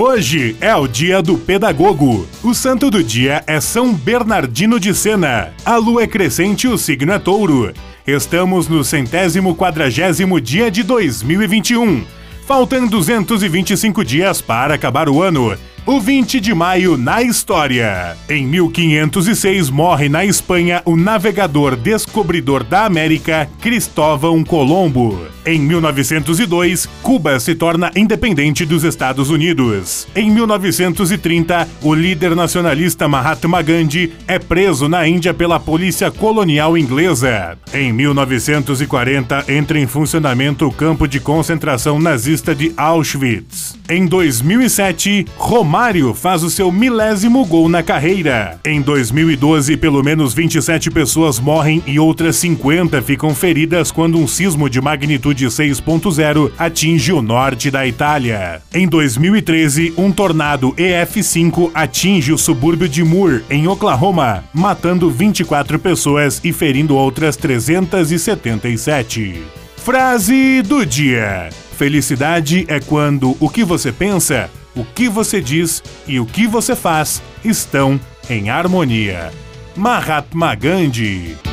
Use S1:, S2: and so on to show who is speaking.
S1: Hoje é o dia do pedagogo. O santo do dia é São Bernardino de Sena. A lua é crescente e o signo é touro. Estamos no centésimo quadragésimo dia de 2021. Faltam 225 dias para acabar o ano. O 20 de maio na história. Em 1506 morre na Espanha o navegador descobridor da América Cristóvão Colombo. Em 1902, Cuba se torna independente dos Estados Unidos. Em 1930, o líder nacionalista Mahatma Gandhi é preso na Índia pela polícia colonial inglesa. Em 1940, entra em funcionamento o campo de concentração nazista de Auschwitz. Em 2007, Romário faz o seu milésimo gol na carreira. Em 2012, pelo menos 27 pessoas morrem e outras 50 ficam feridas quando um sismo de magnitude 6.0 atinge o norte da Itália. Em 2013, um tornado EF5 atinge o subúrbio de Moore, em Oklahoma, matando 24 pessoas e ferindo outras 377. Frase do dia. Felicidade é quando o que você pensa, o que você diz e o que você faz estão em harmonia. Mahatma Gandhi